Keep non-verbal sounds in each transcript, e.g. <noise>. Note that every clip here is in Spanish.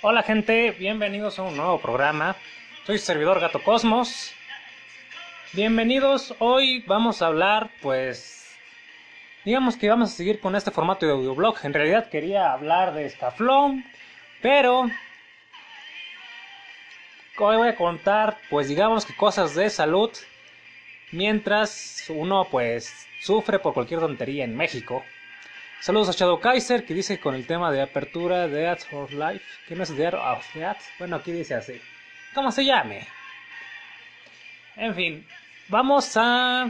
Hola gente, bienvenidos a un nuevo programa. Soy servidor Gato Cosmos. Bienvenidos, hoy vamos a hablar pues... Digamos que vamos a seguir con este formato de audioblog. En realidad quería hablar de Scaflón, pero... Hoy voy a contar pues digamos que cosas de salud mientras uno pues sufre por cualquier tontería en México. Saludos a Shadow Kaiser que dice con el tema de apertura de Ads for Life, que no es de of bueno aquí dice así, ¿cómo se llame? En fin, vamos a...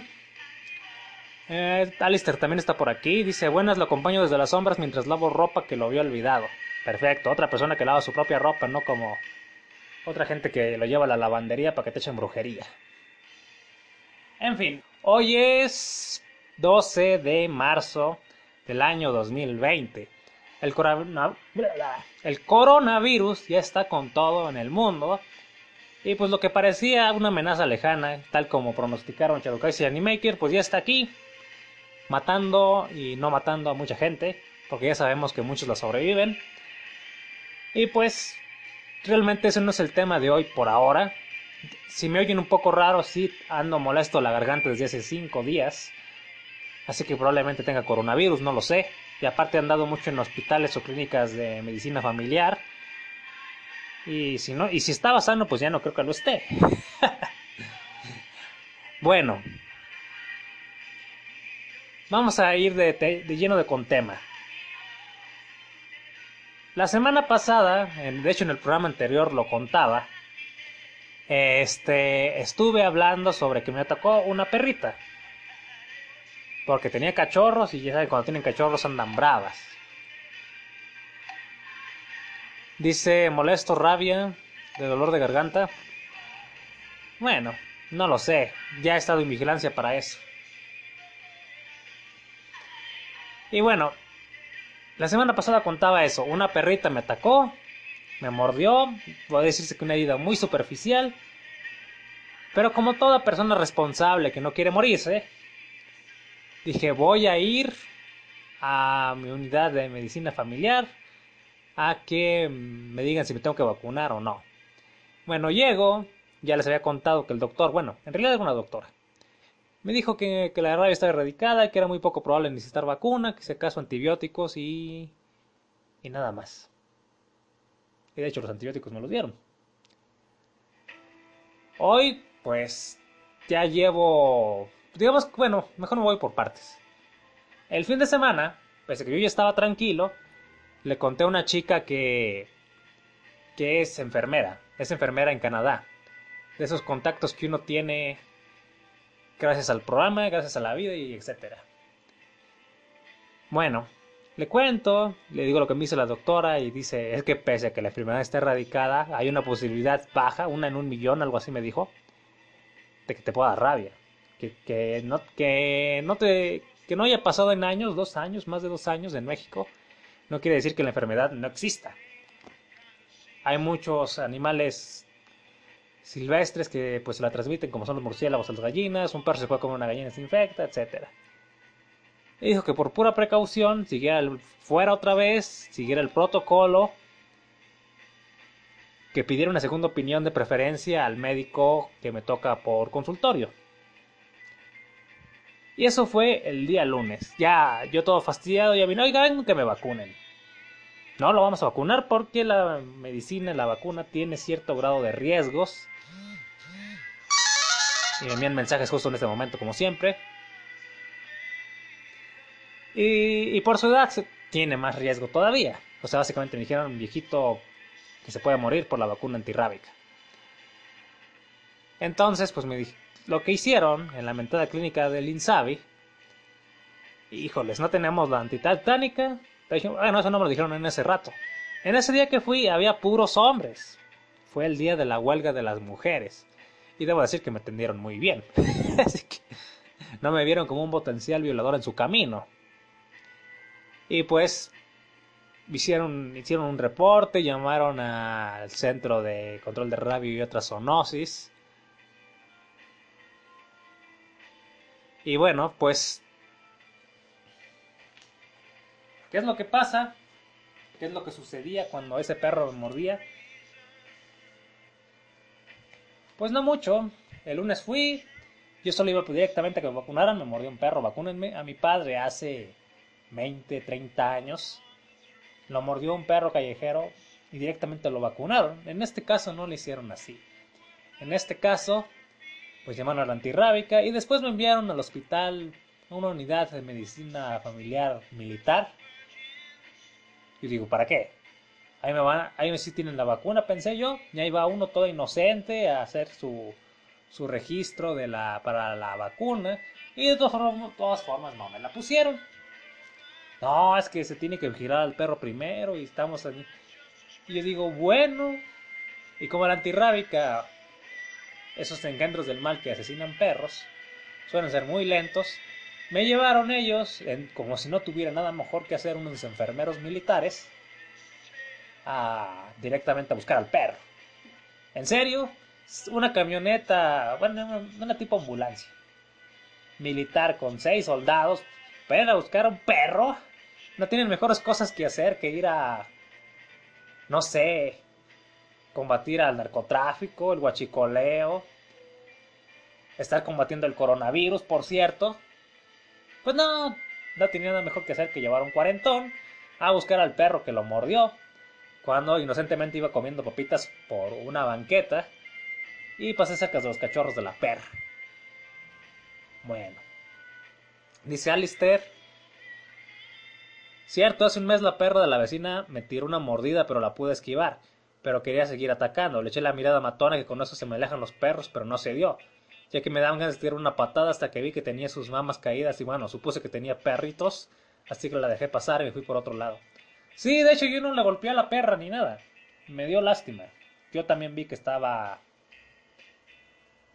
Eh, Alistair también está por aquí, dice buenas, lo acompaño desde las sombras mientras lavo ropa que lo había olvidado. Perfecto, otra persona que lava su propia ropa, no como otra gente que lo lleva a la lavandería para que te echen brujería. En fin, hoy es 12 de marzo del año 2020. El, el coronavirus ya está con todo en el mundo. Y pues lo que parecía una amenaza lejana, tal como pronosticaron Shadokai y Animaker, pues ya está aquí. Matando y no matando a mucha gente. Porque ya sabemos que muchos la sobreviven. Y pues realmente ese no es el tema de hoy por ahora. Si me oyen un poco raro, sí ando molesto la garganta desde hace 5 días. Así que probablemente tenga coronavirus, no lo sé. Y aparte han dado mucho en hospitales o clínicas de medicina familiar. Y si no, y si estaba sano, pues ya no creo que lo esté. <laughs> bueno. Vamos a ir de, de, lleno de con tema. La semana pasada, de hecho en el programa anterior lo contaba, este, estuve hablando sobre que me atacó una perrita. Porque tenía cachorros y ya saben, cuando tienen cachorros andan bravas. Dice molesto, rabia, de dolor de garganta. Bueno, no lo sé. Ya he estado en vigilancia para eso. Y bueno, la semana pasada contaba eso. Una perrita me atacó, me mordió. Puede decirse que una herida muy superficial. Pero como toda persona responsable que no quiere morirse, dije voy a ir a mi unidad de medicina familiar a que me digan si me tengo que vacunar o no. Bueno, llego, ya les había contado que el doctor, bueno, en realidad era una doctora, me dijo que, la rabia estaba erradicada que era muy poco probable necesitar vacuna, que si acaso antibióticos y, y nada más. Y de hecho los antibióticos me los dieron. Hoy, pues, ya llevo digamos, bueno, mejor me voy por partes. El fin de semana, pese a que yo ya estaba tranquilo, le conté a una chica que que es enfermera, es enfermera en Canadá. De esos contactos que uno tiene gracias al programa, gracias a la vida y etcétera. Bueno, le cuento, le digo lo que me dice la doctora y dice, es que pese a que la enfermedad está erradicada, hay una posibilidad baja, una en un millón, algo así me dijo, de que te pueda dar rabia que, no, que, no te, que no haya pasado en años, dos años, más de dos años en México, no quiere decir que la enfermedad no exista. Hay muchos animales silvestres que pues la transmiten como son los murciélagos, las gallinas, un perro se puede comer una gallina se infecta, etc. Dijo que por pura precaución siguiera fuera otra vez, siguiera el protocolo, que pidiera una segunda opinión de preferencia al médico que me toca por consultorio. Y eso fue el día lunes. Ya yo todo fastidiado, ya vino, oigan, que me vacunen. No lo vamos a vacunar porque la medicina, la vacuna tiene cierto grado de riesgos. Y me envían mensajes justo en este momento, como siempre. Y, y, por su edad tiene más riesgo todavía. O sea, básicamente me dijeron viejito que se puede morir por la vacuna antirrábica. Entonces, pues me dije, lo que hicieron en la mentada clínica del Insabi, híjoles, no tenemos la antitatánica. Bueno, eso no me lo dijeron en ese rato. En ese día que fui había puros hombres. Fue el día de la huelga de las mujeres. Y debo decir que me atendieron muy bien. <laughs> Así que no me vieron como un potencial violador en su camino. Y pues hicieron, hicieron un reporte, llamaron al centro de control de rabia y otras zoonosis. Y bueno, pues... ¿Qué es lo que pasa? qué es lo que sucedía cuando ese perro me mordía. Pues no mucho. El lunes fui, yo solo iba directamente a que me vacunaran, me mordió un perro, vacúnenme. A mi padre hace 20, 30 años lo mordió un perro callejero y directamente lo vacunaron. En este caso no lo hicieron así. En este caso, pues llamaron a la antirrábica y después me enviaron al hospital a una unidad de medicina familiar militar. Y digo, ¿para qué? Ahí me van, ahí sí tienen la vacuna, pensé yo, y ahí va uno todo inocente a hacer su, su registro de la, para la vacuna, y de todas formas, todas formas no me la pusieron. No, es que se tiene que girar al perro primero y estamos allí. Y yo digo, bueno, y como la antirrábica, esos engendros del mal que asesinan perros, suelen ser muy lentos, me llevaron ellos, como si no tuviera nada mejor que hacer unos enfermeros militares, a, directamente a buscar al perro. En serio, una camioneta, bueno, una tipo ambulancia, militar con seis soldados, para a buscar a un perro. No tienen mejores cosas que hacer que ir a, no sé, combatir al narcotráfico, el guachicoleo, estar combatiendo el coronavirus, por cierto. Pues no, no tenía nada mejor que hacer que llevar un cuarentón a buscar al perro que lo mordió cuando inocentemente iba comiendo papitas por una banqueta y pasé cerca de los cachorros de la perra. Bueno, dice Alistair. Cierto, hace un mes la perra de la vecina me tiró una mordida, pero la pude esquivar. Pero quería seguir atacando. Le eché la mirada matona que con eso se me alejan los perros, pero no se dio. Ya que me daban ganas de tirar una patada hasta que vi que tenía sus mamas caídas y bueno, supuse que tenía perritos, así que la dejé pasar y me fui por otro lado. Sí, de hecho yo no le golpeé a la perra ni nada. Me dio lástima. Yo también vi que estaba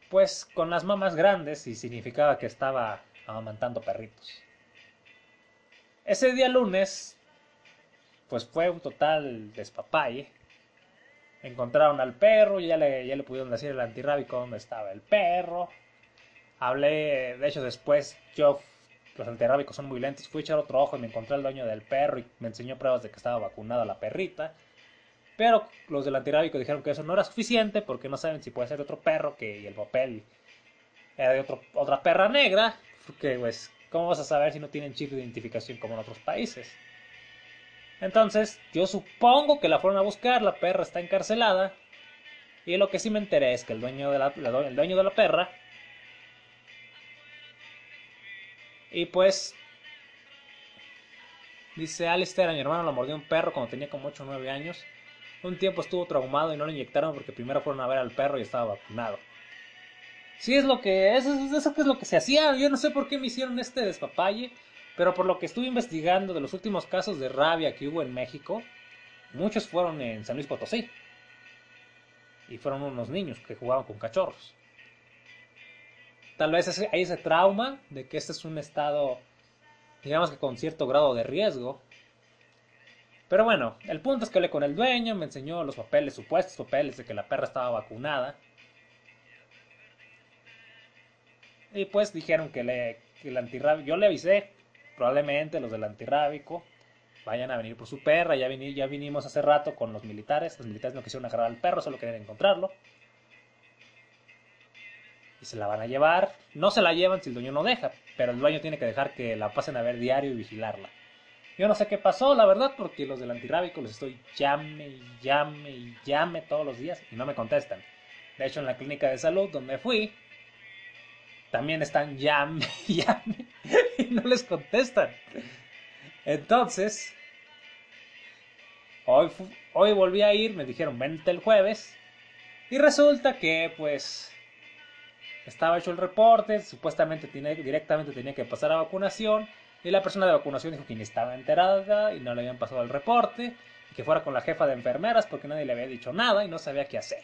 pues con las mamas grandes y significaba que estaba amamantando perritos. Ese día lunes pues fue un total despapalle. Encontraron al perro, ya le, ya le pudieron decir el antirrábico dónde estaba el perro. Hablé, de hecho después yo los antirrábicos son muy lentos. Fui a echar otro ojo y me encontré al dueño del perro y me enseñó pruebas de que estaba vacunada la perrita. Pero los del antirrábico dijeron que eso no era suficiente porque no saben si puede ser otro perro que el papel era de otro, otra perra negra. Porque, pues, ¿cómo vas a saber si no tienen chip de identificación como en otros países? Entonces, yo supongo que la fueron a buscar, la perra está encarcelada. Y lo que sí me enteré es que el dueño de la, dueño de la perra Y pues. Dice Alistair, a mi hermano lo mordió un perro cuando tenía como 8 o 9 años. Un tiempo estuvo traumado y no lo inyectaron porque primero fueron a ver al perro y estaba vacunado. Sí, es lo que. Eso, eso es lo que se hacía. Yo no sé por qué me hicieron este despapalle. Pero por lo que estuve investigando de los últimos casos de rabia que hubo en México, muchos fueron en San Luis Potosí. Y fueron unos niños que jugaban con cachorros. Tal vez hay ese trauma de que este es un estado, digamos que con cierto grado de riesgo. Pero bueno, el punto es que hablé con el dueño, me enseñó los papeles, supuestos papeles de que la perra estaba vacunada. Y pues dijeron que, le, que el antirrábico, yo le avisé, probablemente los del antirrábico vayan a venir por su perra, ya, ya vinimos hace rato con los militares, los militares no quisieron agarrar al perro, solo querían encontrarlo y se la van a llevar. No se la llevan si el dueño no deja, pero el dueño tiene que dejar que la pasen a ver diario y vigilarla. Yo no sé qué pasó, la verdad, porque los del antirrábico les estoy llame y llame y llame todos los días y no me contestan. De hecho, en la clínica de salud donde fui, también están <laughs> llame llame <laughs> y no les contestan. Entonces, hoy, hoy volví a ir, me dijeron vente el jueves y resulta que pues estaba hecho el reporte, supuestamente directamente tenía que pasar a vacunación y la persona de vacunación dijo que ni estaba enterada y no le habían pasado el reporte y que fuera con la jefa de enfermeras porque nadie le había dicho nada y no sabía qué hacer.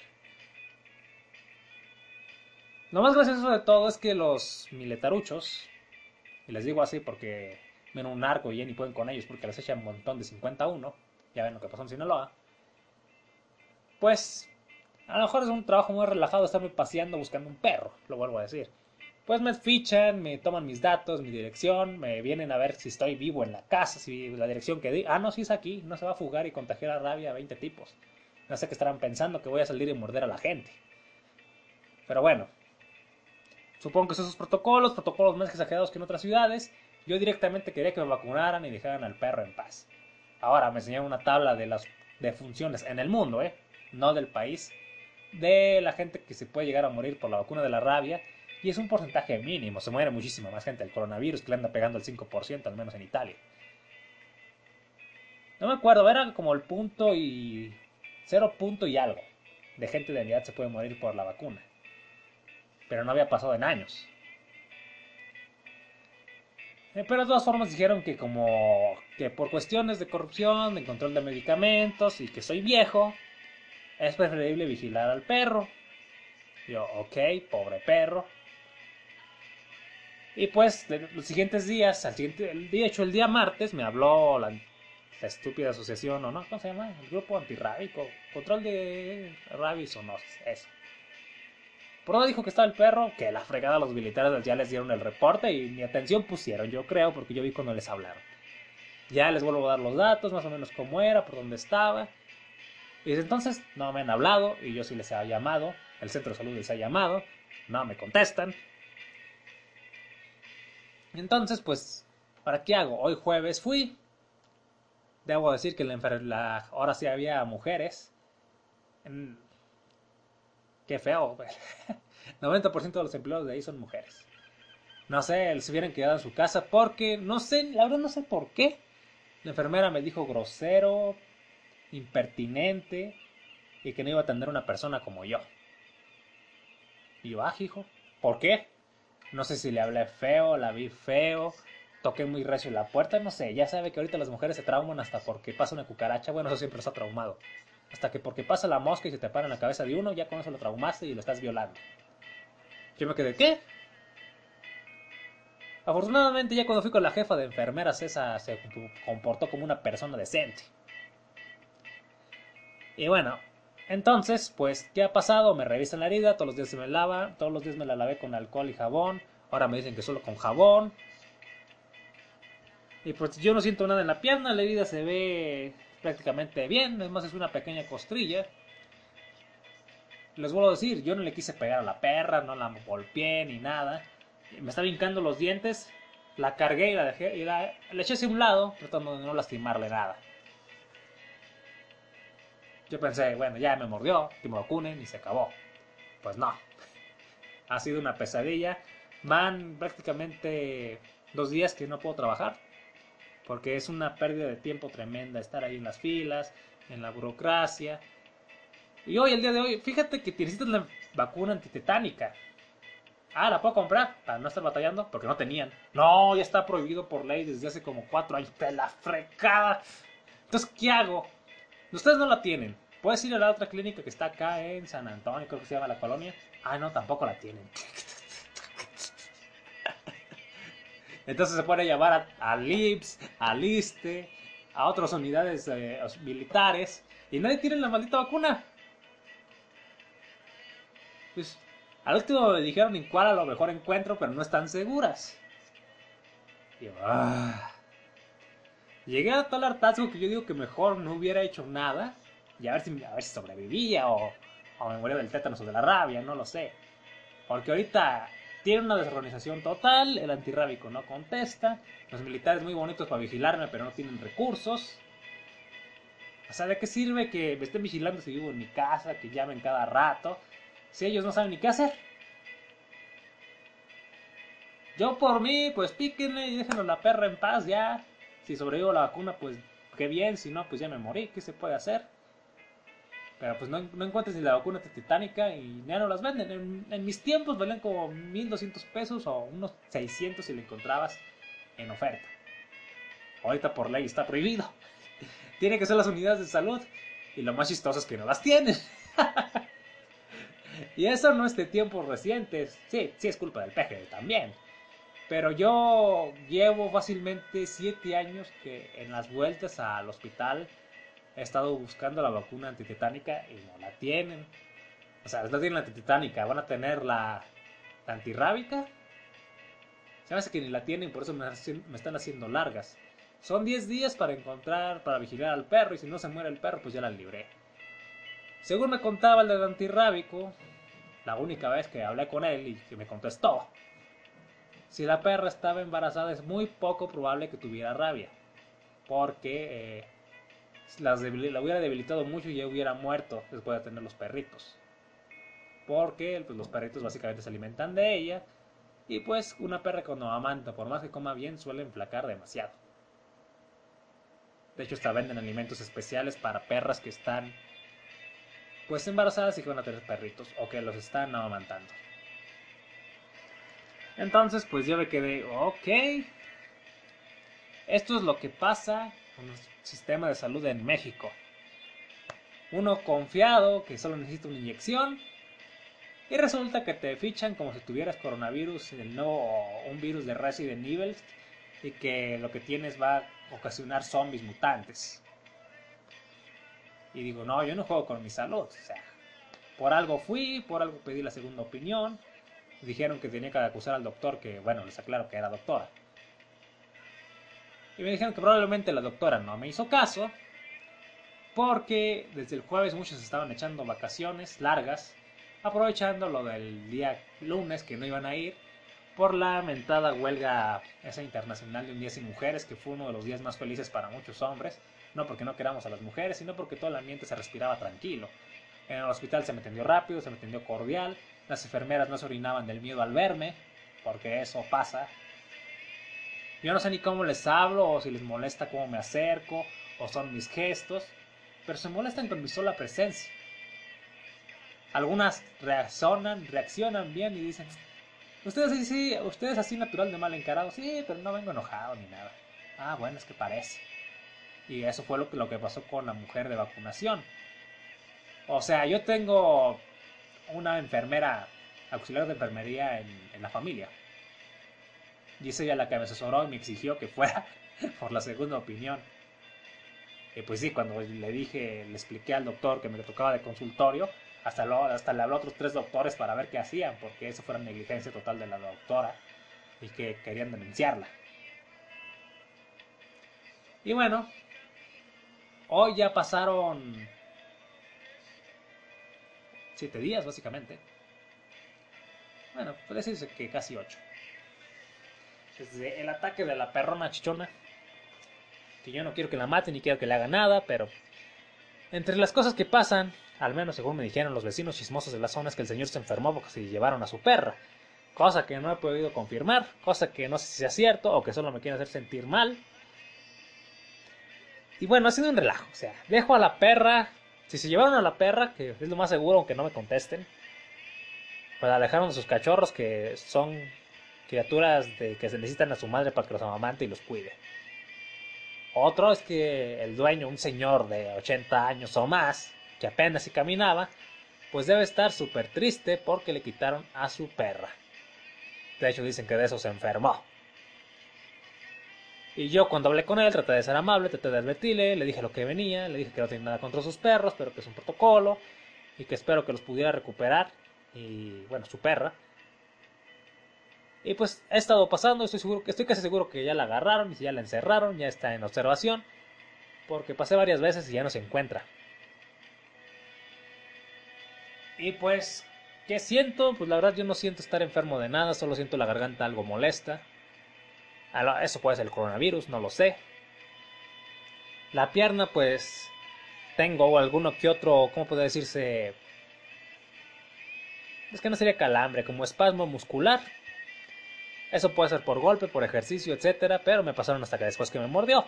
Lo más gracioso de todo es que los militaruchos, y les digo así porque ven un arco y ya ni pueden con ellos porque les echan un montón de 51, ya ven lo que pasó en Sinaloa, pues a lo mejor es un trabajo muy relajado estarme paseando buscando un perro, lo vuelvo a decir. pues me fichan, me toman mis datos, mi dirección, me vienen a ver si estoy vivo en la casa, si la dirección que di. Ah, no, si es aquí, no se va a fugar y contagiar a rabia a 20 tipos. No sé qué estarán pensando que voy a salir y morder a la gente. Pero bueno, supongo que son esos protocolos, protocolos más exagerados que en otras ciudades. Yo directamente quería que me vacunaran y dejaran al perro en paz. Ahora me enseñaron una tabla de las defunciones en el mundo, ¿eh? No del país. De la gente que se puede llegar a morir por la vacuna de la rabia y es un porcentaje mínimo, se muere muchísima más gente del coronavirus que le anda pegando el 5%, al menos en Italia. No me acuerdo, era como el punto y... cero punto y algo de gente de edad se puede morir por la vacuna. Pero no había pasado en años. Eh, pero de todas formas dijeron que como que por cuestiones de corrupción, de control de medicamentos y que soy viejo, es preferible vigilar al perro. Yo, ok, pobre perro. Y pues, los siguientes días, al siguiente, de hecho, el día martes me habló la, estúpida asociación, ¿o no? ¿Cómo se llama? El grupo antirrábico. Control de rabies o no, eso. Por donde dijo que estaba el perro, que la fregada los militares ya les dieron el reporte y mi atención pusieron, yo creo, porque yo vi cuando les hablaron. Ya les vuelvo a dar los datos, más o menos cómo era, por dónde estaba. Y desde entonces no me han hablado y yo sí les he llamado, el centro de salud les ha llamado, no me contestan. Entonces, pues, ¿para qué hago? Hoy jueves fui. Debo decir que la, ahora sí había mujeres. Qué feo. <laughs> 90% de los empleados de ahí son mujeres. No sé, se hubieran quedado en su casa porque, no sé, la verdad no sé por qué. La enfermera me dijo grosero, impertinente y que no iba a atender a una persona como yo. Y yo, ah, hijo, ¿por qué? No sé si le hablé feo, la vi feo, toqué muy recio la puerta, no sé. Ya sabe que ahorita las mujeres se trauman hasta porque pasa una cucaracha. Bueno, eso siempre está traumado. Hasta que porque pasa la mosca y se te para en la cabeza de uno, ya con eso lo traumaste y lo estás violando. Yo me quedé, ¿qué? Afortunadamente ya cuando fui con la jefa de enfermeras esa se comportó como una persona decente. Y bueno, entonces, pues, ¿qué ha pasado? Me revisan la herida, todos los días se me lava, todos los días me la lavé con alcohol y jabón, ahora me dicen que solo con jabón. Y pues yo no siento nada en la pierna, la herida se ve prácticamente bien, es más es una pequeña costrilla. Les vuelvo a decir, yo no le quise pegar a la perra, no la golpeé ni nada. Me estaba hincando los dientes, la cargué y la dejé y la, eché hacia un lado, tratando de no lastimarle nada. Yo pensé, bueno, ya me mordió, que y se acabó. Pues no. Ha sido una pesadilla. Van prácticamente dos días que no puedo trabajar. Porque es una pérdida de tiempo tremenda estar ahí en las filas, en la burocracia. Y hoy, el día de hoy, fíjate que necesitas la vacuna antitetánica. Ah, ¿la puedo comprar? Para no estar batallando, porque no tenían. No, ya está prohibido por ley desde hace como cuatro años. ¡Te la frecada! Entonces, ¿qué hago? Ustedes no la tienen. Puedes ir a la otra clínica que está acá en San Antonio, creo que se llama la colonia. Ah, no, tampoco la tienen. <laughs> Entonces se puede llamar a, LIPS, a LISTE, a otras unidades eh, militares y nadie tiene la maldita vacuna. Pues al último me dijeron en cuál a lo mejor encuentro, pero no están seguras. Y ah. Llegué a tal hartazgo que yo digo que mejor no hubiera hecho nada y a ver si, a ver si sobrevivía o, o me moría del tétanos o de la rabia, no lo sé. Porque ahorita tiene una desorganización total, el antirrábico no contesta, los militares muy bonitos para vigilarme pero no tienen recursos. O sea, ¿de qué sirve que me estén vigilando si vivo en mi casa, que llamen cada rato, si ellos no saben ni qué hacer? Yo por mí, pues píquenle y déjenos la perra en paz ya. Si sobrevivo la vacuna, pues qué bien. Si no, pues ya me morí. ¿Qué se puede hacer? Pero pues no, no encuentras ni la vacuna titánica y ya no las venden. En, mis tiempos valían como 1200 pesos o unos 600 si la encontrabas en oferta. Ahorita por ley está prohibido. Tiene que ser las unidades de salud. Y lo más chistoso es que no las tienen. <laughs> y eso no es de tiempos recientes. Sí, sí es culpa del peje también. Pero yo llevo fácilmente 7 años que en las vueltas al hospital he estado buscando la vacuna antitetánica y no la tienen. O sea, no tienen la antitetánica, van a tener la, antirrábica Se me hace que ni la tienen, por eso me, me están haciendo largas. Son 10 días para encontrar, para vigilar al perro, y si no se muere el perro, pues ya la libré. Según me contaba el del antirrábico, la única vez que hablé con él y que me contestó, si la perra estaba embarazada es muy poco probable que tuviera rabia, porque eh, la hubiera debilitado mucho y ya hubiera muerto después de tener los perritos. Porque pues, los perritos básicamente se alimentan de ella y pues una perra cuando amanta, por más que coma bien, suele enflacar demasiado. De hecho, hasta venden alimentos especiales para perras que están pues embarazadas y que van a tener perritos o que los están amamantando. Entonces, pues yo me quedé, ok. Esto es lo que pasa con el sistema de salud en México. Uno confiado que solo necesita una inyección y resulta que te fichan como si tuvieras coronavirus, el un virus de Resident Evil y que lo que tienes va a ocasionar zombies mutantes. Y digo, no, yo no juego con mi salud. Por algo fui, por algo pedí la segunda opinión. Dijeron que tenía que acusar al doctor, que bueno, les aclaro que era doctora. Y me dijeron que probablemente la doctora no me hizo caso, porque desde el jueves muchos estaban echando vacaciones largas, aprovechando lo del día lunes que no iban a ir, por la mentada huelga esa internacional de un día sin mujeres, que fue uno de los días más felices para muchos hombres, no porque no queramos a las mujeres, sino porque todo el ambiente se respiraba tranquilo. En el hospital se me atendió rápido, se me atendió cordial, las enfermeras no se orinaban del miedo al verme, porque eso pasa. Yo no sé ni cómo les hablo, o si les molesta cómo me acerco, o son mis gestos, pero se molestan con mi sola presencia. Algunas reaccionan, reaccionan bien y dicen, Ustedes sí, sí, ustedes así natural de mal encarado. Sí, pero no vengo enojado ni nada. Ah, bueno, es que parece. Y eso fue lo que, lo que pasó con la mujer de vacunación. O sea, yo tengo una enfermera, auxiliar de enfermería en, la familia. Y es ella la que me asesoró y me exigió que fuera <laughs> por la segunda opinión. Y pues sí, cuando le dije, le expliqué al doctor que me tocaba de consultorio, hasta, hasta le habló a otros tres doctores para ver qué hacían, porque eso fue negligencia total de la doctora y que querían denunciarla. Y bueno, hoy ya pasaron siete días básicamente. Bueno, puede decirse que casi ocho. Desde el ataque de la perrona chichona, que yo no quiero que la maten ni quiero que le haga nada, pero entre las cosas que pasan, al menos según me dijeron los vecinos chismosos de la zona, es que el señor se enfermó porque se llevaron a su perra. Cosa que no he podido confirmar, cosa que no sé si sea cierto o que solo me quieren hacer sentir mal. Y bueno, ha sido un relajo. O sea, dejo a la perra. Si se llevaron a la perra, que es lo más seguro, aunque no me contesten, pues alejaron de sus cachorros, que son criaturas de, que se necesitan a su madre para que los amamante y los cuide. Otro es que el dueño, un señor de 80 años o más, que apenas si caminaba, pues debe estar súper triste porque le quitaron a su perra. De hecho dicen que de eso se enfermó. Y yo cuando hablé con él traté de ser amable, traté de advertirle, le dije lo que venía, le dije que no tiene nada contra sus perros, pero que es un protocolo y que espero que los pudiera recuperar y bueno, su perra. Y pues ha estado pasando, estoy seguro estoy casi seguro que ya la agarraron y ya la encerraron, ya está en observación, porque pasé varias veces y ya no se encuentra. Y pues, ¿qué siento? Pues la verdad yo no siento estar enfermo de nada, solo siento la garganta algo molesta. Eso puede ser el coronavirus, no lo sé. La pierna, pues, tengo alguno que otro, ¿cómo puede decirse? Es que no sería calambre, como espasmo muscular. Eso puede ser por golpe, por ejercicio, etcétera, pero me pasaron hasta que después que me mordió.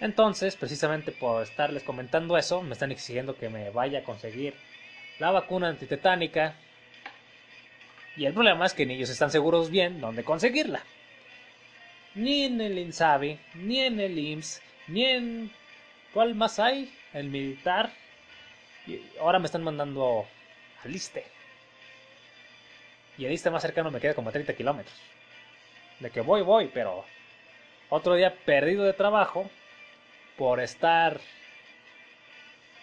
Entonces, precisamente por estarles comentando eso, me están exigiendo que me vaya a conseguir la vacuna antitetánica. Y el problema es que ni ellos están seguros bien dónde conseguirla. Ni en el INSABI, ni en el IMSS, ni en... ¿Cuál más hay? El militar. Y ahora me están mandando al ISTE. Y el ISTE más cercano me queda como a 30 kilómetros. De que voy, voy, pero... Otro día perdido de trabajo por estar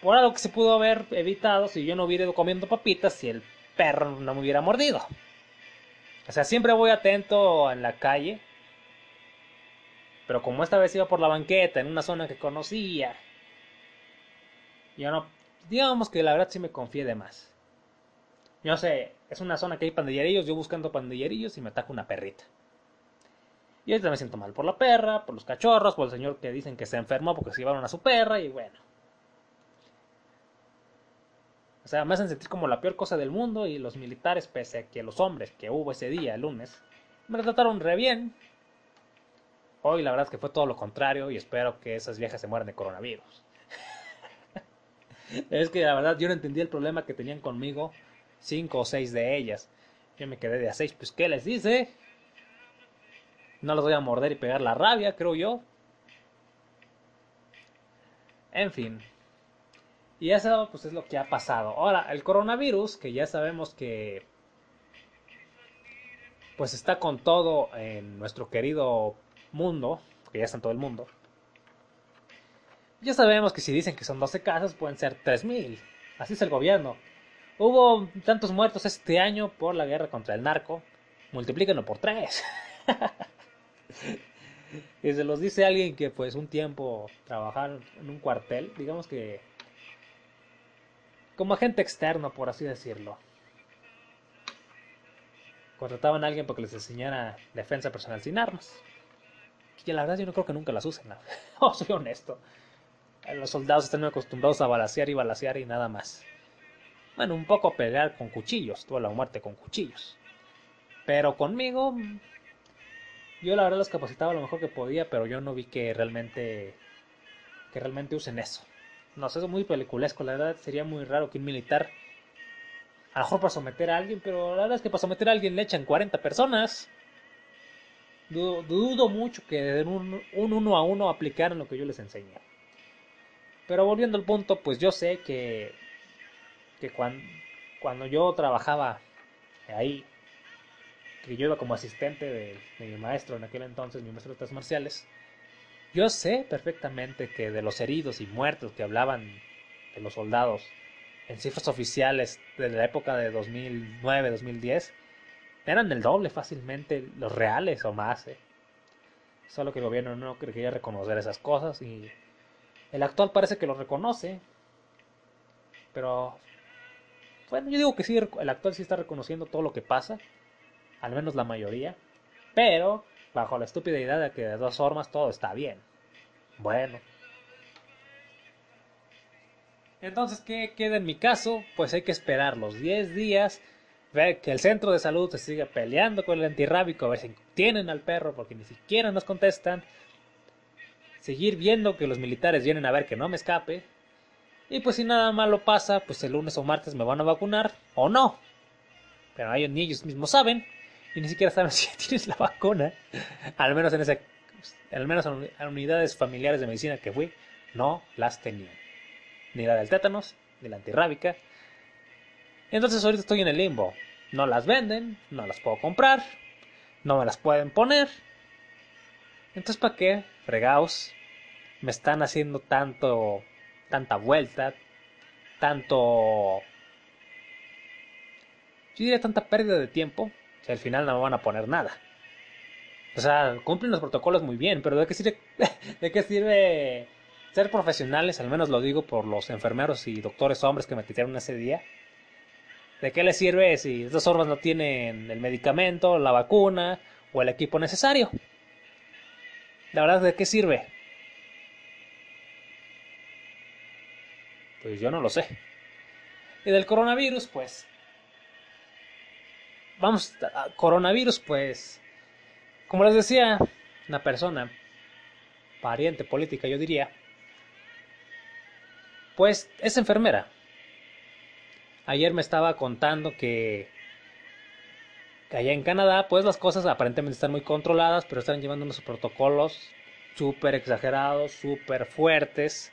por algo que se pudo haber evitado si yo no hubiera ido comiendo papitas si el perro no me hubiera mordido. O sea, siempre voy atento en la calle. Pero como esta vez iba por la banqueta, en una zona que conocía, yo no. Digamos que la verdad sí me confié de más. Yo sé, es una zona que hay pandillerillos, yo buscando pandillerillos y me ataca una perrita. Y ahorita me siento mal por la perra, por los cachorros, por el señor que dicen que se enfermó porque se llevaron a su perra y bueno. O sea, me hacen sentir como la peor cosa del mundo y los militares, pese a que los hombres que hubo ese día, el lunes, me trataron re bien. Hoy la verdad es que fue todo lo contrario y espero que esas viejas se mueran de coronavirus. <laughs> es que la verdad yo no entendí el problema que tenían conmigo cinco o seis de ellas. Yo me quedé de a seis, pues ¿qué les dice? No los voy a morder y pegar la rabia, creo yo. En fin. Y eso pues es lo que ha pasado. Ahora, el coronavirus, que ya sabemos que pues está con todo en nuestro querido mundo, que ya está en todo el mundo. Ya sabemos que si dicen que son 12 casos, pueden ser 3.000. Así es el gobierno. Hubo tantos muertos este año por la guerra contra el narco. Multiplíquenlo por 3. <laughs> y se los dice alguien que pues un tiempo trabajaron en un cuartel, digamos que como agente externo, por así decirlo. Contrataban a alguien porque les enseñara defensa personal sin armas. Y la verdad yo no creo que nunca las usen. ¿no? oh, soy honesto. Los soldados están acostumbrados a balasear y balasear y nada más. Bueno, un poco a pelear con cuchillos, toda la muerte con cuchillos. Pero conmigo yo la verdad los capacitaba lo mejor que podía, pero yo no vi que realmente que realmente usen eso. No sé, es muy peliculesco, la verdad sería muy raro que un militar a lo mejor para someter a alguien, pero la verdad es que para someter a alguien le echan 40 personas. Dudo, mucho que de un, un, uno a uno aplicaran lo que yo les enseñé. Pero volviendo al punto, pues yo sé que, que cuando, cuando yo trabajaba ahí que yo iba como asistente de, mi maestro en aquel entonces, mi maestro de artes marciales, yo sé perfectamente que de los heridos y muertos que hablaban de los soldados en cifras oficiales de la época de 2009-2010, eran el doble fácilmente los reales o más. ¿eh? Solo que el gobierno no quería reconocer esas cosas y el actual parece que lo reconoce. Pero bueno, yo digo que sí, el actual sí está reconociendo todo lo que pasa al menos la mayoría, pero bajo la estúpida idea de que de dos formas todo está bien. Bueno. Entonces, ¿qué queda en mi caso? Pues hay que esperar los 10 días, ver que el centro de salud se sigue peleando con el antirrábico, a ver si tienen al perro porque ni siquiera nos contestan. Seguir viendo que los militares vienen a ver que no me escape. Y pues si nada malo pasa, pues el lunes o martes me van a vacunar o no. Pero ellos ni ellos mismos saben y ni siquiera saben <laughs> si tienes la vacuna. Al menos en ese, al menos en unidades familiares de medicina que fui, no las tenían. Ni la del tétanos, ni la antirrábica. Entonces ahorita estoy en el limbo. No las venden, no las puedo comprar, no me las pueden poner. Entonces, ¿para qué? Fregaos. Me están haciendo tanto, tanta vuelta, tanto... Yo diría tanta pérdida de tiempo si al final no me van a poner nada. O sea, cumplen los protocolos muy bien, pero ¿de qué sirve, <laughs> de qué sirve ser profesionales? Al menos lo digo por los enfermeros y doctores hombres que me quitaron ese día. ¿De qué les sirve si estos hombres no tienen el medicamento, la vacuna o el equipo necesario? La verdad, ¿de qué sirve? Pues yo no lo sé. Y del coronavirus, pues vamos, coronavirus, pues, como les decía, una persona, pariente política, yo diría, pues es enfermera. Ayer me estaba contando que, que allá en Canadá, pues las cosas aparentemente están muy controladas, pero están llevando unos protocolos súper exagerados, súper fuertes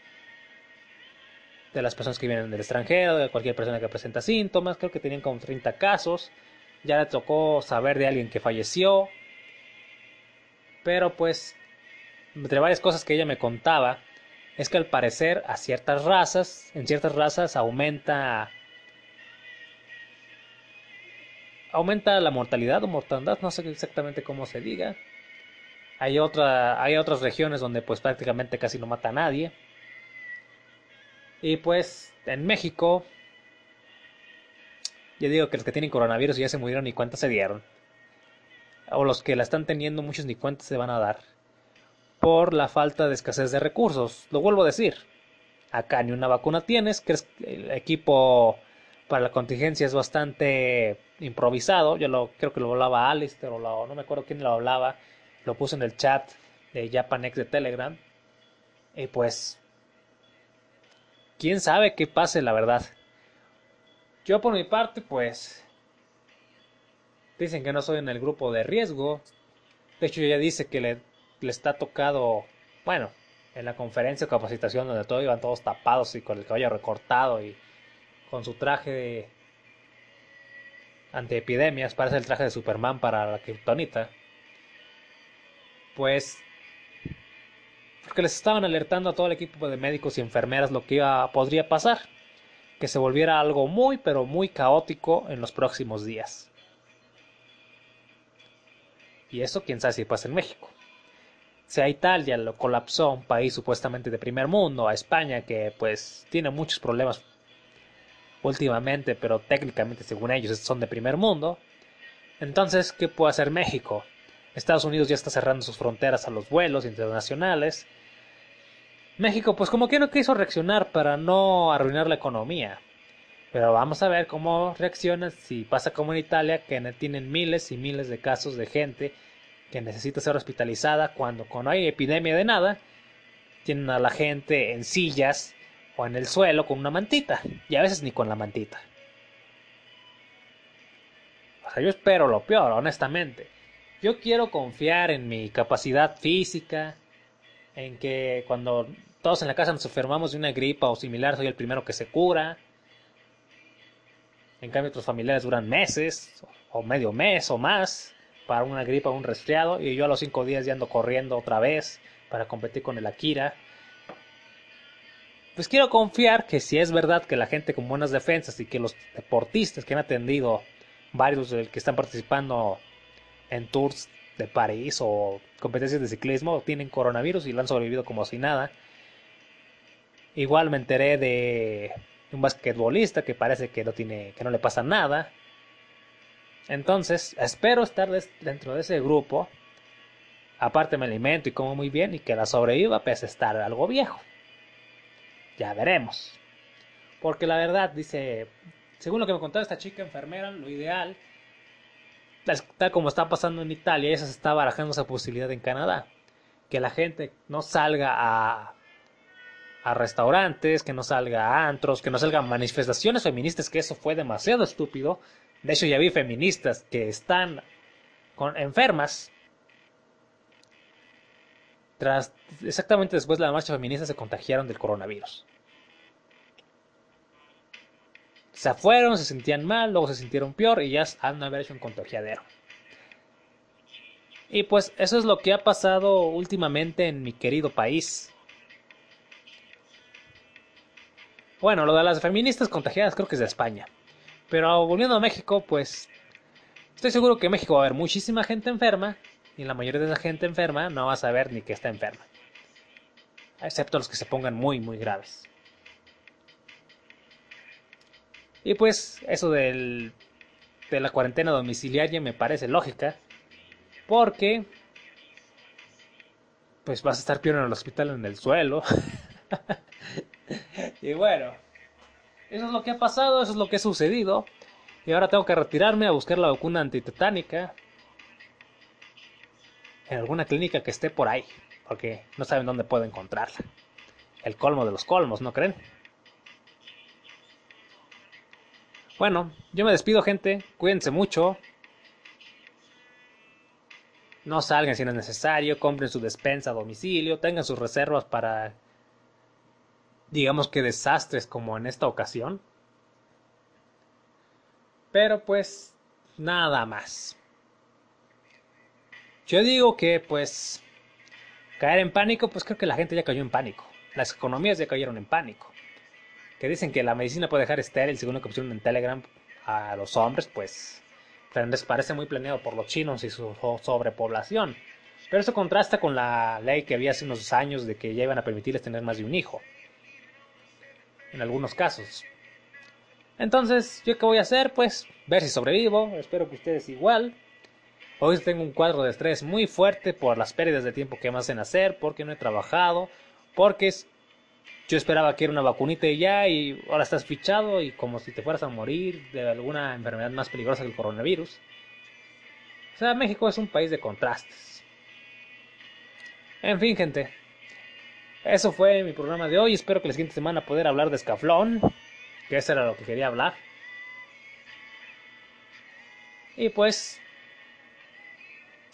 de las personas que vienen del extranjero, de cualquier persona que presenta síntomas. Creo que tenían como 30 casos ya le tocó saber de alguien que falleció. Pero pues, entre varias cosas que ella me contaba, es que al parecer a ciertas razas, en ciertas razas aumenta aumenta la mortalidad o mortandad, no sé exactamente cómo se diga. Hay, otra, hay otras regiones donde pues prácticamente casi no mata a nadie. Y pues en México, yo digo que los que tienen coronavirus ya se murieron ni cuenta se dieron. O los que la están teniendo muchos ni cuenta se van a dar. Por la falta de escasez de recursos. Lo vuelvo a decir. Acá ni una vacuna tienes, que el equipo para la contingencia es bastante improvisado. Yo lo, creo que lo hablaba Alistair o no me acuerdo quién lo hablaba. Lo puse en el chat de Japanex de Telegram. Y pues, quién sabe qué pase, la verdad. Yo por mi parte, pues, dicen que no soy en el grupo de riesgo. De hecho, ya dice que le, le está tocado, bueno, en la conferencia de capacitación donde todos iban todos tapados y con el cabello recortado y con su traje de antiepidemias, parece el traje de Superman para la kriptonita. Pues porque les estaban alertando a todo el equipo de médicos y enfermeras lo que iba, podría pasar, que se volviera algo muy pero muy caótico en los próximos días. Y eso quién sabe si pasa en México. Sea Italia lo colapsó, un país supuestamente de primer mundo, a España que pues tiene muchos problemas últimamente, pero técnicamente según ellos son de primer mundo. Entonces, ¿qué puede hacer México? Estados Unidos ya está cerrando sus fronteras a los vuelos internacionales. México, pues como que no quiso reaccionar para no arruinar la economía. Pero vamos a ver cómo reacciona si pasa como en Italia, que tienen miles y miles de casos de gente que necesita ser hospitalizada cuando, cuando hay epidemia de nada, tienen a la gente en sillas o en el suelo con una mantita, y a veces ni con la mantita. O sea, yo espero lo peor, honestamente. Yo quiero confiar en mi capacidad física, en que cuando todos en la casa nos enfermamos de una gripa o similar, soy el primero que se cura. En cambio, otros familiares duran meses, o medio mes o más, para una gripa o un resfriado, y yo a los cinco días ya ando corriendo otra vez para competir con el Akira pues quiero confiar que si es verdad que la gente con buenas defensas y que los deportistas que han atendido, varios que están participando en tours de París o competencias de ciclismo, tienen coronavirus y lo han sobrevivido como si nada. Igual me enteré de un basquetbolista que parece que no tiene, que no le pasa nada. Entonces, espero estar dentro de ese grupo. Aparte me alimento y como muy bien y que la sobreviva pese a estar algo viejo. Ya veremos. Porque la verdad, dice, según lo que me contaba esta chica enfermera, lo ideal, tal como está pasando en Italia, esa se está barajando esa posibilidad en Canadá. Que la gente no salga a, a restaurantes, que no salga a antros, que no salgan manifestaciones feministas, que eso fue demasiado estúpido. De hecho, ya vi feministas que están con, enfermas. Tras, exactamente después de la marcha feminista se contagiaron del coronavirus. Se fueron, se sentían mal, luego se sintieron peor y ya han haber hecho un contagiadero. Y pues eso es lo que ha pasado últimamente en mi querido país. Bueno, lo de las feministas contagiadas creo que es de España. Pero volviendo a México, pues estoy seguro que en México va a haber muchísima gente enferma y la mayoría de esa gente enferma no va a saber ni que está enferma. Excepto los que se pongan muy, muy graves. Y pues eso del, de la cuarentena domiciliaria me parece lógica. Porque pues vas a estar peor en el hospital en el suelo. <laughs> y bueno, eso es lo que ha pasado, eso es lo que ha sucedido. Y ahora tengo que retirarme a buscar la vacuna antitetánica en alguna clínica que esté por ahí, porque no saben dónde puedo encontrarla. El colmo de los colmos, ¿no creen? Bueno, yo me despido gente, cuídense mucho. No salgan si no es necesario, compren su despensa a domicilio, tengan sus reservas para, digamos que desastres como en esta ocasión. Pero pues, nada más. Yo digo que pues, caer en pánico, pues creo que la gente ya cayó en pánico. Las economías ya cayeron en pánico que dicen que la medicina puede dejar estéril, según lo que pusieron en Telegram a los hombres, pues les parece muy planeado por los chinos y su sobrepoblación. Pero eso contrasta con la ley que había hace unos años de que ya iban a permitirles tener más de un hijo. En algunos casos. Entonces, ¿yo qué voy a hacer? Pues ver si sobrevivo. Espero que ustedes igual. Hoy tengo un cuadro de estrés muy fuerte por las pérdidas de tiempo que me hacen hacer, porque no he trabajado, porque yo esperaba que era una vacunita y ya, y ahora estás fichado y como si te fueras a morir de alguna enfermedad más peligrosa que el coronavirus. O sea, México es un país de contrastes. En fin, gente. Eso fue mi programa de hoy. Espero que la siguiente semana poder hablar de Escaflón, que eso era lo que quería hablar. Y pues,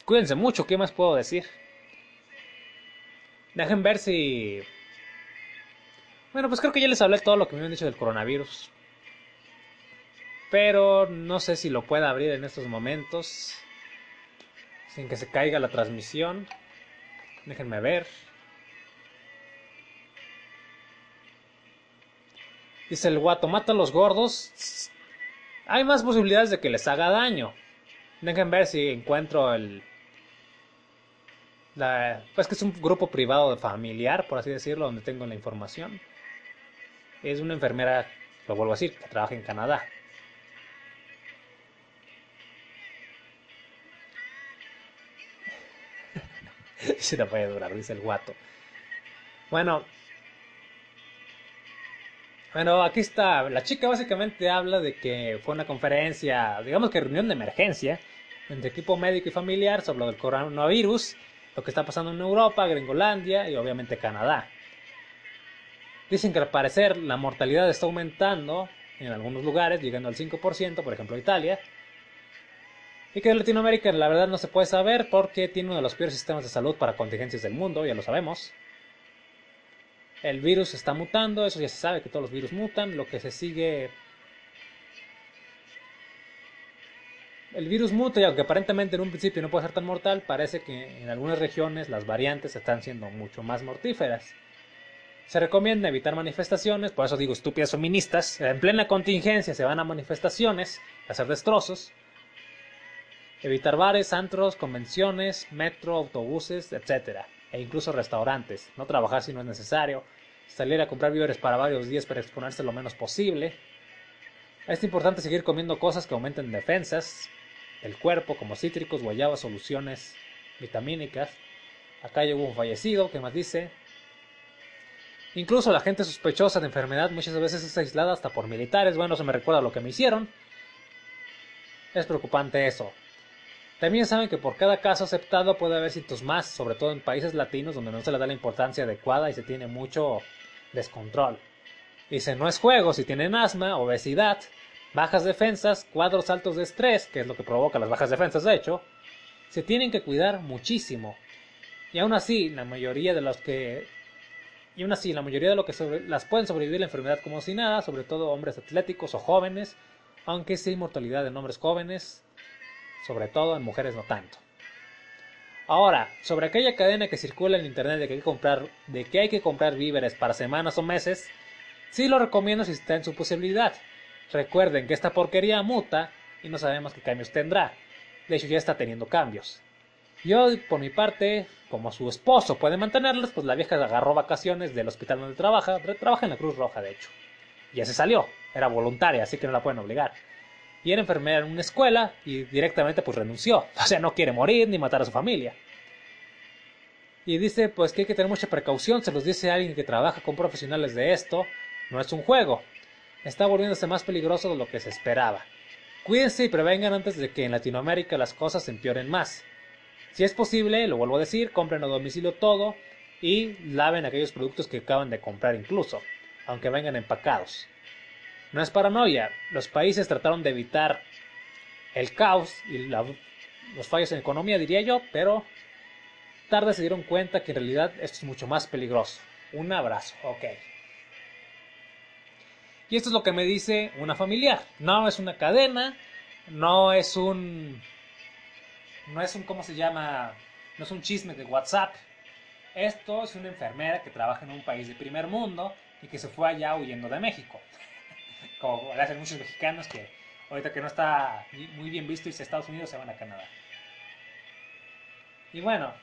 Cuídense mucho, ¿qué más puedo decir? Dejen ver si... Bueno, pues creo que ya les hablé todo lo que me han dicho del coronavirus. Pero no sé si lo pueda abrir en estos momentos. Sin que se caiga la transmisión. Déjenme ver. Dice el guato, mata a los gordos. Hay más posibilidades de que les haga daño. Dejen ver si encuentro el, pues que es un grupo privado familiar, por así decirlo, donde tengo la información. Es una enfermera, lo vuelvo a decir, que trabaja en Canadá. <laughs> Se la puede durar, dice el guato. Bueno. Bueno, aquí está. La chica básicamente habla de que fue una conferencia, digamos que reunión de emergencia, entre equipo médico y familiar sobre el coronavirus lo que está pasando en Europa, Gringolandia y obviamente Canadá. Dicen que al parecer la mortalidad está aumentando en algunos lugares, llegando al 5%, por ejemplo Italia. Y que Latinoamérica la verdad no se puede saber porque tiene uno de los peores sistemas de salud para contingencias del mundo, ya lo sabemos. El virus está mutando, eso ya se sabe que todos los virus mutan, lo que se sigue El virus muta y aunque aparentemente en un principio no puede ser tan mortal, parece que en algunas regiones las variantes están siendo mucho más mortíferas. Se recomienda evitar manifestaciones, por eso digo estúpidas feministas. En plena contingencia se van a manifestaciones, a hacer destrozos. Evitar bares, antros, convenciones, metro, autobuses, etc. E incluso restaurantes. No trabajar si no es necesario. Salir a comprar víveres para varios días para exponerse lo menos posible. Es importante seguir comiendo cosas que aumenten defensas, el cuerpo, como cítricos, guayabas, soluciones vitamínicas. Acá llegó un fallecido, ¿qué más dice? Incluso la gente sospechosa de enfermedad muchas veces es aislada hasta por militares. Bueno, se me recuerda lo que me hicieron. Es preocupante eso. También saben que por cada caso aceptado puede haber síntomas más, sobre todo en países latinos donde no se le da la importancia adecuada y se tiene mucho descontrol. Dice, no es juego si tienen asma, obesidad, bajas defensas, cuadros altos de estrés, que es lo que provoca las bajas defensas de hecho, se tienen que cuidar muchísimo. Y aún así, la mayoría de los que y aún así, la mayoría de los que las pueden sobrevivir la enfermedad como si nada, sobre todo hombres atléticos o jóvenes, aunque sí mortalidad en hombres jóvenes, sobre todo en mujeres no tanto. Ahora, sobre aquella cadena que circula en internet de que hay que comprar, de que hay que comprar víveres para semanas o meses, sí lo recomiendo si está en su posibilidad. Recuerden que esta porquería muta y no sabemos qué cambios tendrá. De hecho, ya está teniendo cambios. Yo, por mi parte, como su esposo puede mantenerlos, pues la vieja agarró vacaciones del hospital donde trabaja. Trabaja en la Cruz Roja, de hecho. Ya se salió. Era voluntaria, así que no la pueden obligar. Y era enfermera en una escuela y directamente pues renunció. <laughs> O sea, no quiere morir ni matar a su familia. Y dice pues que hay que tener mucha precaución, se los dice alguien que trabaja con profesionales de esto. No es un juego, está volviéndose más peligroso de lo que se esperaba. Cuídense y prevengan antes de que en Latinoamérica las cosas empeoren más. Si es posible, lo vuelvo a decir, compren a domicilio todo y laven aquellos productos que acaban de comprar incluso, aunque vengan empacados. No es paranoia, los países trataron de evitar el caos y los fallos en economía, diría yo, pero tarde se dieron cuenta que en realidad esto es mucho más peligroso. Un abrazo, ok. Y esto es lo que me dice una familiar. No es una cadena, no es un... No es un, ¿cómo se llama? No es un chisme de WhatsApp. Esto es una enfermera que trabaja en un país de primer mundo y que se fue allá huyendo de México. <laughs> Como hacen muchos mexicanos que Ahorita que no está muy bien visto irse a Estados Unidos, se van a Canadá. Y bueno,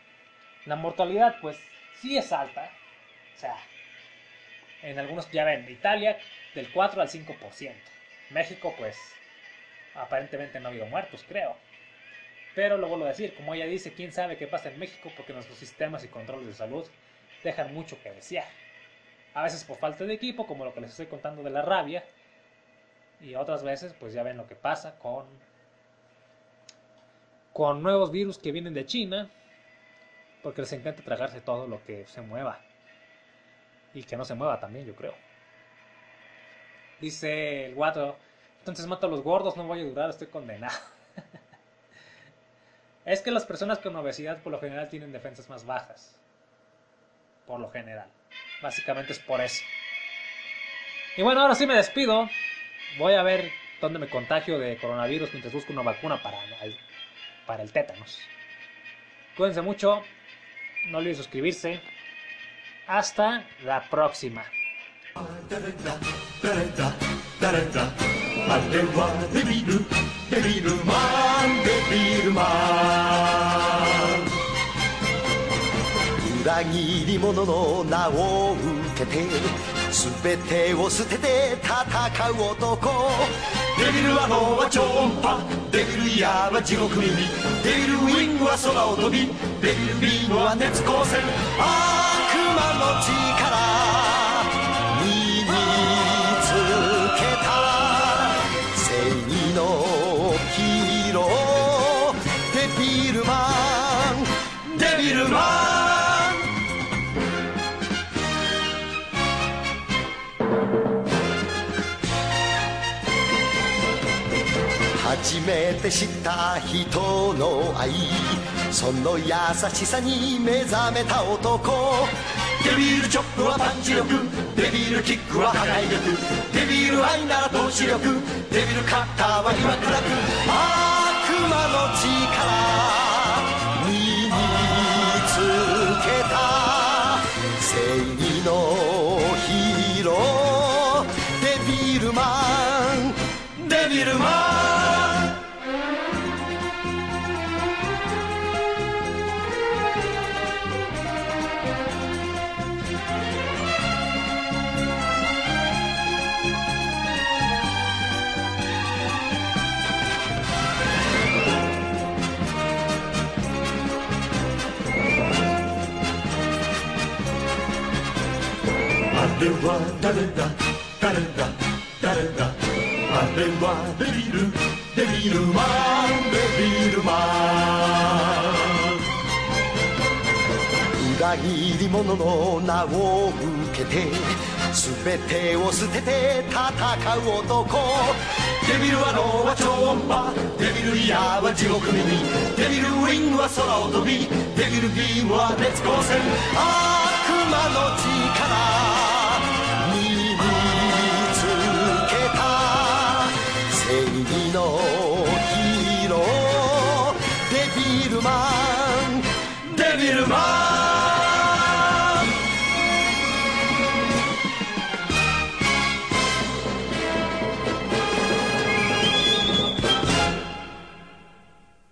la mortalidad pues sí es alta. O sea, en algunos ya ven, Italia del 4 al 5%. México pues aparentemente no ha habido muertos, creo. Pero lo vuelvo a decir, como ella dice, quién sabe qué pasa en México porque nuestros sistemas y controles de salud dejan mucho que desear. A veces por falta de equipo, como lo que les estoy contando de la rabia, y otras veces pues ya ven lo que pasa con con nuevos virus que vienen de China, porque les encanta tragarse todo lo que se mueva. Y que no se mueva también, yo creo. Dice el guato, entonces mato a los gordos, no voy a durar, estoy condenado. Es que las personas con obesidad por lo general tienen defensas más bajas. Por lo general. Básicamente es por eso. Y bueno, ahora sí me despido. Voy a ver dónde me contagio de coronavirus mientras busco una vacuna para el, para el tétanos. Cuídense mucho. No olviden suscribirse. Hasta la próxima. デビルマンデビルマン裏切り者の名を受けて全てを捨てて戦う男。デビルは脳は超音波。デビルイヤーは地獄耳。デビルウィングは空を飛び。デビルビームは熱光線。悪魔の力。初めて知った人の愛。その優しさに目覚めた男。デビルチョップはパンチ力。デビルキックは破壊力。デビル愛なら投資力。デビルカッターは今暗く。悪魔の力。は誰だ？誰だ？誰だ？あれはデビルデビルマンデビルマン裏切り者の名を受けて全てを捨てて戦う男。デビルはーは超音波。デビルイヤーは地獄耳。デビルウィングは空を飛び。デビルビームは熱光線。悪魔の血。のヒーロー。デビルマン。デビルマン。